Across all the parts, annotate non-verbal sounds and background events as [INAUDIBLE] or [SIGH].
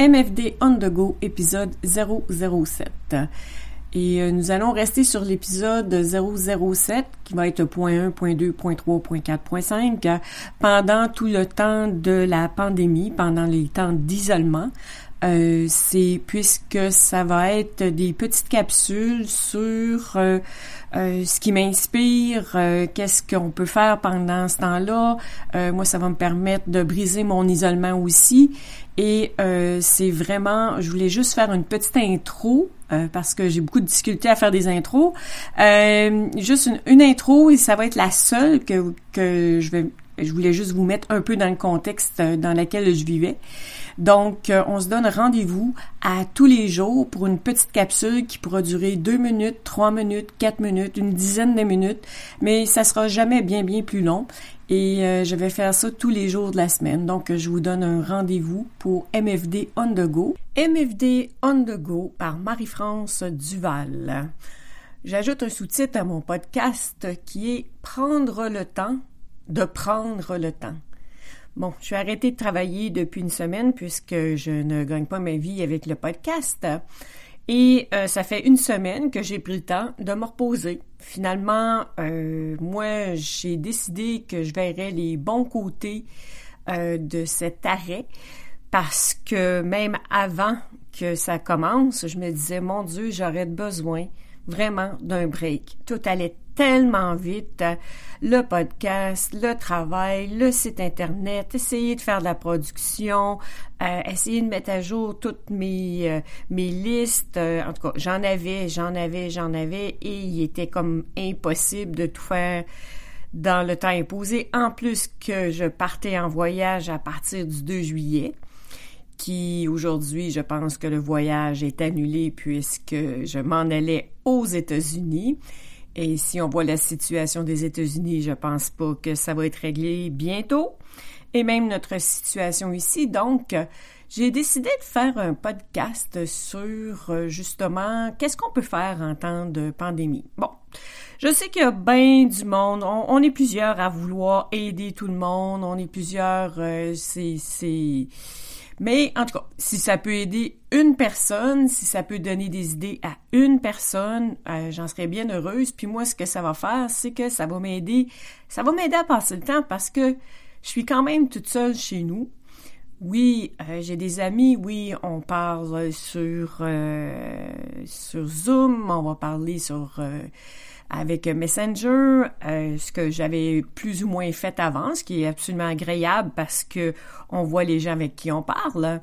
MFD On The Go, épisode 007. Et euh, nous allons rester sur l'épisode 007 qui va être point 1, point 2, point 3, point 4, point 5 pendant tout le temps de la pandémie, pendant les temps d'isolement. Euh, c'est puisque ça va être des petites capsules sur euh, euh, ce qui m'inspire, qu'est-ce qu'on peut faire pendant ce temps-là? moi, ça va me permettre de briser mon isolement aussi. Et c'est vraiment, je voulais juste faire une petite intro parce que j'ai beaucoup de difficultés à faire des intros. juste une, une, intro et ça va être la seule que, que je vais. Je voulais juste vous mettre un peu dans le contexte dans lequel je vivais. Donc, euh, on se donne rendez-vous à tous les jours pour une petite capsule qui pourra durer deux minutes, trois minutes, quatre minutes, une dizaine de minutes, mais ça sera jamais bien, bien plus long. Et euh, je vais faire ça tous les jours de la semaine. Donc, je vous donne un rendez-vous pour MFD On The Go. MFD On The Go par Marie-France Duval. J'ajoute un sous-titre à mon podcast qui est Prendre le temps de prendre le temps. Bon, je suis arrêtée de travailler depuis une semaine puisque je ne gagne pas ma vie avec le podcast. Et euh, ça fait une semaine que j'ai pris le temps de me reposer. Finalement, euh, moi, j'ai décidé que je verrais les bons côtés euh, de cet arrêt parce que même avant que ça commence, je me disais, mon Dieu, j'aurais besoin vraiment d'un break. Tout allait tellement vite. Le podcast, le travail, le site Internet, essayer de faire de la production, euh, essayer de mettre à jour toutes mes, euh, mes listes. Euh, en tout cas, j'en avais, j'en avais, j'en avais et il était comme impossible de tout faire dans le temps imposé. En plus que je partais en voyage à partir du 2 juillet qui aujourd'hui, je pense que le voyage est annulé puisque je m'en allais aux États-Unis. Et si on voit la situation des États-Unis, je pense pas que ça va être réglé bientôt. Et même notre situation ici. Donc, j'ai décidé de faire un podcast sur euh, justement qu'est-ce qu'on peut faire en temps de pandémie. Bon, je sais qu'il y a bien du monde. On, est plusieurs à vouloir aider tout le monde. On est plusieurs. Euh, c'est mais en tout cas, si ça peut aider une personne, si ça peut donner des idées à une personne, euh, j'en serais bien heureuse. Puis moi, ce que ça va faire, c'est que ça va m'aider, ça va m'aider à passer le temps parce que je suis quand même toute seule chez nous. Oui, euh, j'ai des amis, oui, on parle sur euh, sur Zoom, on va parler sur avec Messenger, euh, ce que j'avais plus ou moins fait avant, ce qui est absolument agréable parce que on voit les gens avec qui on parle.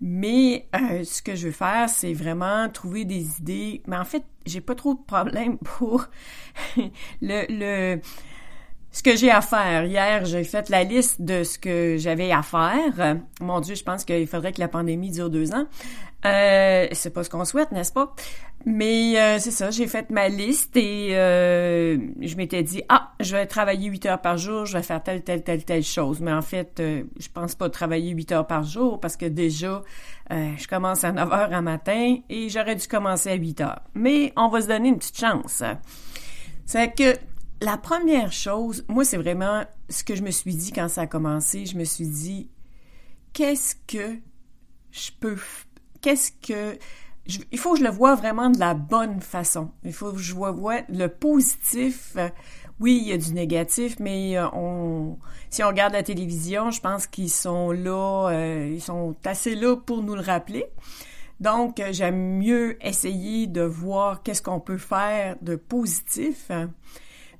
Mais euh, ce que je veux faire, c'est vraiment trouver des idées. Mais en fait, j'ai pas trop de problème [LAUGHS] pour le, le ce que j'ai à faire. Hier, j'ai fait la liste de ce que j'avais à faire. Mon Dieu, je pense qu'il faudrait que la pandémie dure deux ans. Euh, c'est pas ce qu'on souhaite, n'est-ce pas? Mais euh, c'est ça, j'ai fait ma liste et euh, je m'étais dit ah, je vais travailler huit heures par jour, je vais faire telle telle telle telle chose. Mais en fait, euh, je pense pas travailler huit heures par jour parce que déjà je commence à 9 heures un matin et j'aurais dû commencer à 8 heures. Mais on va se donner une petite chance. C'est que la première chose, moi c'est vraiment ce que je me suis dit quand ça a commencé, je me suis dit qu'est-ce que je peux qu'est-ce que il faut que je le vois vraiment de la bonne façon. Il faut que je vois, le positif. oui, il y a du négatif, mais euh, on, si on regarde la télévision, je pense qu'ils sont là, euh, ils sont assez là pour nous le rappeler. Donc, euh, j'aime mieux essayer de voir qu'est-ce qu'on peut faire de positif.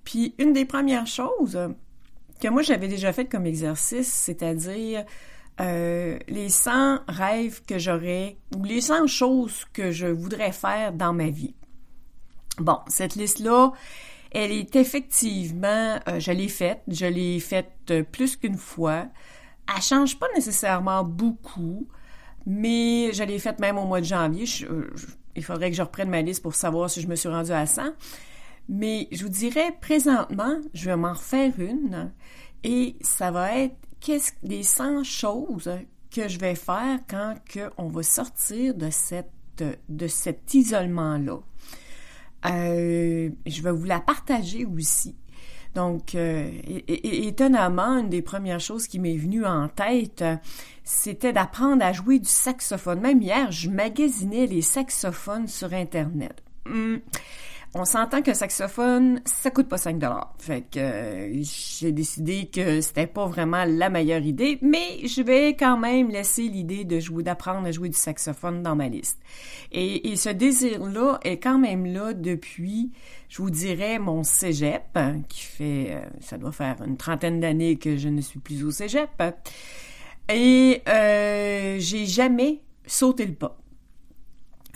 Puis, une des premières choses que moi j'avais déjà fait comme exercice, c'est-à-dire euh, les 100 rêves que j'aurais ou les 100 choses que je voudrais faire dans ma vie. Bon, cette liste-là, elle est effectivement, euh, je l'ai faite, je l'ai faite euh, plus qu'une fois. Elle change pas nécessairement beaucoup, mais je l'ai faite même au mois de janvier. il faudrait que je reprenne ma liste pour savoir si je me suis rendue à 100. Mais je vous dirais, présentement, je vais m'en refaire une et ça va être qu'est-ce des 100 choses que je vais faire quand que on va sortir de cette de cet isolement là. Euh, je vais vous la partager aussi. Donc, euh, étonnamment, une des premières choses qui m'est venue en tête, c'était d'apprendre à jouer du saxophone. Même hier, je magasinais les saxophones sur Internet. Hmm. On s'entend que saxophone, ça coûte pas 5 dollars. Fait que euh, j'ai décidé que c'était pas vraiment la meilleure idée, mais je vais quand même laisser l'idée de jouer, d'apprendre à jouer du saxophone dans ma liste. Et, et ce désir-là est quand même là depuis, je vous dirais, mon cégep, hein, qui fait, euh, ça doit faire une trentaine d'années que je ne suis plus au cégep. Et euh, j'ai jamais sauté le pas.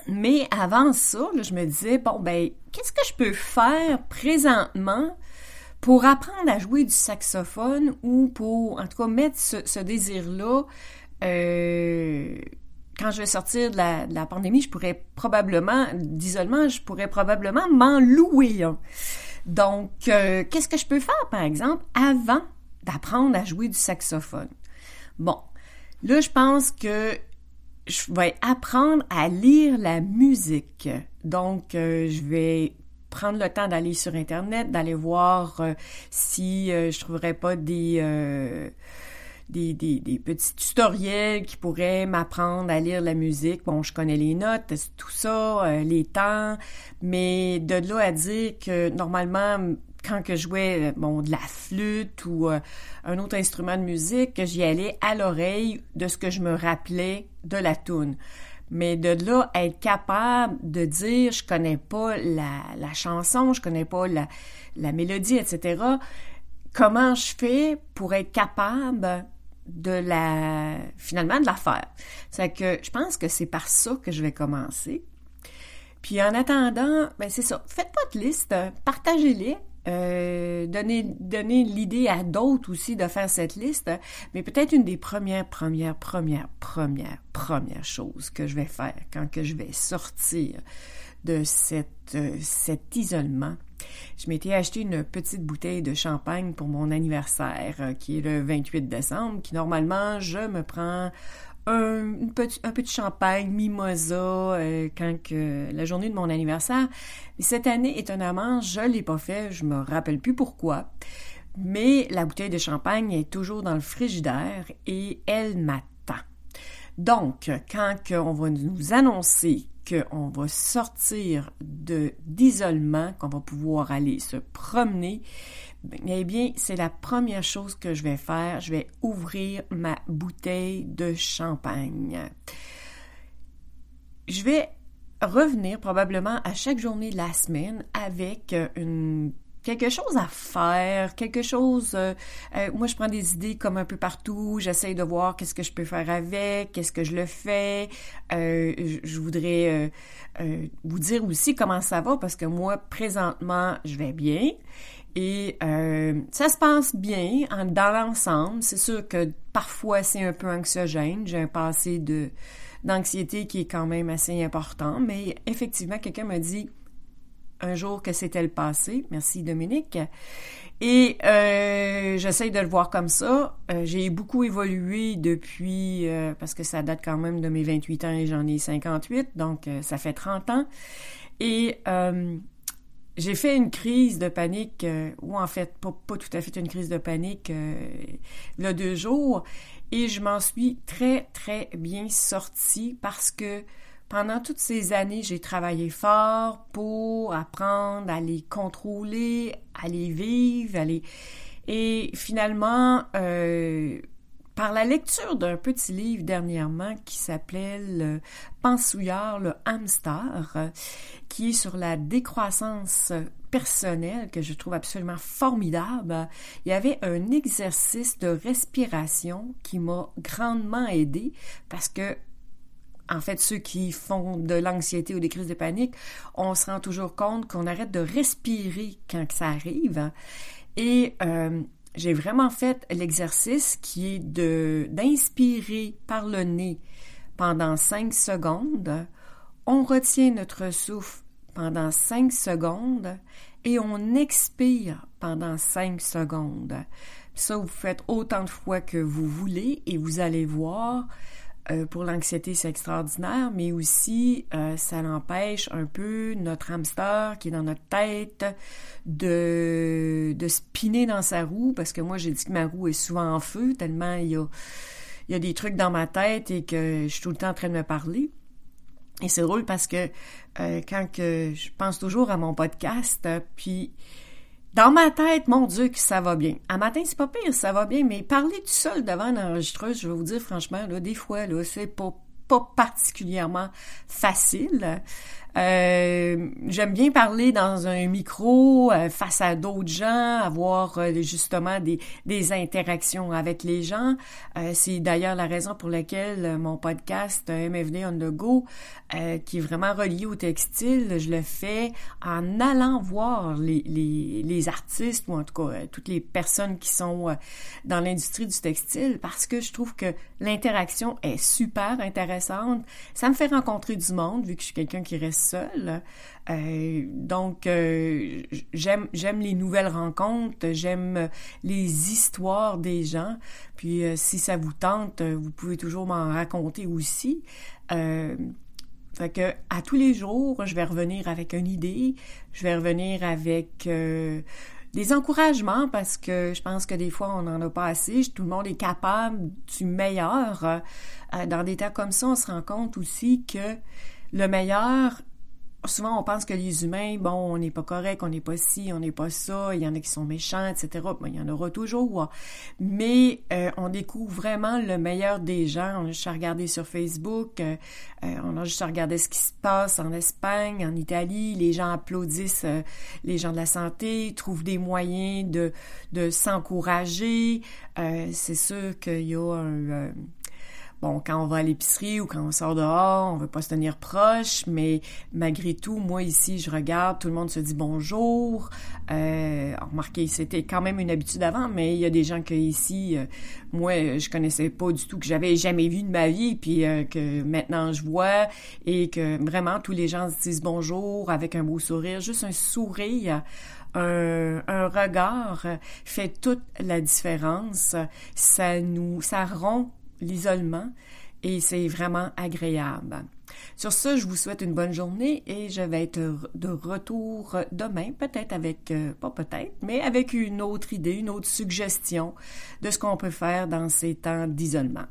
Mais avant ça, je me disais, bon, ben, qu'est-ce que je peux faire présentement pour apprendre à jouer du saxophone ou pour, en tout cas, mettre ce, désir-là, euh, quand je vais sortir de la, pandémie, je pourrais probablement, d'isolement, je pourrais probablement m'en louer Donc, euh, qu'est-ce que je peux faire, par exemple, avant d'apprendre à jouer du saxophone? Bon, là, je pense que je vais apprendre à lire la musique. Donc, euh, je vais prendre le temps d'aller sur Internet, d'aller voir euh, si euh, je trouverais pas des, des, des, des, petits tutoriels qui pourraient m'apprendre à lire la musique. Bon, je connais les notes, tout ça, les temps, mais de là à dire que normalement quand que je jouais bon de la flûte ou euh, un autre instrument de musique, j'y allais à l'oreille de ce que je me rappelais de la tune. Mais de là être capable de dire je connais pas la, la chanson, je connais pas la, la mélodie, etc. Comment je fais pour être capable de la finalement de la faire? C'est que je pense que c'est par ça que je vais commencer. Puis en attendant, ben c'est ça. Faites de liste, partagez-les. Euh, donner, l'idée à d'autres aussi de faire cette liste, mais peut-être une des premières, premières, premières, premières, premières choses que je vais faire quand je vais sortir de euh, cet isolement. Je m'étais acheté une petite bouteille de champagne pour mon anniversaire, euh, qui est le 28 décembre, qui normalement, je me prends un, peu de champagne, mimosa, euh, quand que, la journée de mon anniversaire. cette année, étonnamment, je l'ai pas fait, je me rappelle plus pourquoi. Mais la bouteille de champagne est toujours dans le frigidaire et elle m'attend. Donc, quand on va nous annoncer qu'on va sortir de d'isolement, qu'on va pouvoir aller se promener, eh bien, c'est la première chose que je vais faire. Je vais ouvrir ma bouteille de champagne. Je vais revenir probablement à chaque journée de la semaine avec une quelque chose à faire, quelque chose. Euh, euh, moi, je prends des idées comme un peu partout. J'essaie de voir qu'est-ce que je peux faire avec, qu'est-ce que je le fais. Euh, je, voudrais vous dire aussi comment ça va parce que moi, présentement, je vais bien. Et ça se passe bien dans l'ensemble. C'est sûr que parfois c'est un peu anxiogène. J'ai un passé d'anxiété qui est quand même assez important, mais effectivement, quelqu'un m'a dit un jour que c'était le passé. Merci Dominique. Et euh, j'essaye de le voir comme ça. Euh, j'ai beaucoup évolué depuis, euh, parce que ça date quand même de mes 28 ans et j'en ai 58, donc euh, ça fait 30 ans. Et j'ai fait une crise de panique, ou en fait, pas, pas, tout à fait une crise de panique, il y a deux jours, et je m'en suis très, très bien sortie parce que pendant toutes ces années, j'ai travaillé fort pour apprendre à les contrôler, à les vivre, à les... Et finalement, euh, par la lecture d'un petit livre dernièrement qui s'appelait le Pensouillard, le hamster, qui est sur la décroissance personnelle que je trouve absolument formidable, il y avait un exercice de respiration qui m'a grandement aidé parce que en fait, ceux qui font de l'anxiété ou des crises de panique, on se rend toujours compte qu'on arrête de respirer quand ça arrive. Et euh, j'ai vraiment fait l'exercice qui est de d'inspirer par le nez pendant cinq secondes. On retient notre souffle pendant cinq secondes et on expire pendant cinq secondes. Ça, vous faites autant de fois que vous voulez et vous allez voir, euh, pour l'anxiété, c'est extraordinaire, mais aussi euh, ça l'empêche un peu notre hamster qui est dans notre tête de de spinner dans sa roue parce que moi j'ai dit que ma roue est souvent en feu tellement il y a il y a des trucs dans ma tête et que je suis tout le temps en train de me parler. Et c'est drôle parce que euh, quand que je pense toujours à mon podcast, puis dans ma tête, mon Dieu, que ça va bien. À matin, c'est pas pire, ça va bien, mais parler tout seul devant une enregistreuse, je vais vous dire franchement, là, des fois, là, c'est pas pas particulièrement facile. Euh, j'aime bien parler dans un micro euh, face à d'autres gens, avoir euh, justement des, des interactions avec les gens. c'est d'ailleurs la raison pour laquelle mon podcast MFD on the go, qui est vraiment relié au textile, je le fais en allant voir les, les, les artistes ou en tout cas toutes les personnes qui sont dans l'industrie du textile parce que je trouve que l'interaction est super intéressante. Ça me fait rencontrer du monde vu que je suis quelqu'un qui reste seul. Euh, donc, euh, j'aime les nouvelles rencontres, j'aime les histoires des gens. Puis, euh, si ça vous tente, vous pouvez toujours m'en raconter aussi. fait que à tous les jours, je vais revenir avec une idée, je vais revenir avec des encouragements parce que je pense que des fois on n'en a pas assez. Tout le monde est capable du meilleur. dans des temps comme ça, on se rend compte aussi que le meilleur, souvent on pense que les humains, bon, on n'est pas correct, on n'est pas ci, on n'est pas ça, il y en a qui sont méchants, etc. il y en aura toujours. Mais euh, on découvre vraiment le meilleur des gens. On a juste à regarder sur Facebook, euh, euh, on a juste à regarder ce qui se passe en Espagne, en Italie. Les gens applaudissent les gens de la santé, trouvent des moyens de, de s'encourager. C'est sûr qu'il y a un bon, quand on va à l'épicerie ou quand on sort dehors, on veut pas se tenir proche, mais malgré tout, moi ici, je regarde, tout le monde se dit bonjour. Euh, remarquez, c'était quand même une habitude avant, mais il y a des gens que ici, euh, moi, je connaissais pas du tout, que j'avais jamais vu de ma vie, puis euh, que maintenant je vois, et que vraiment tous les gens se disent bonjour avec un beau sourire, juste un sourire. Un, un, regard fait toute la différence. Ça nous, ça rompt l'isolement et c'est vraiment agréable. Sur ce, je vous souhaite une bonne journée et je vais être de retour demain, peut-être avec, euh, pas peut-être, mais avec une autre idée, une autre suggestion de ce qu'on peut faire dans ces temps d'isolement.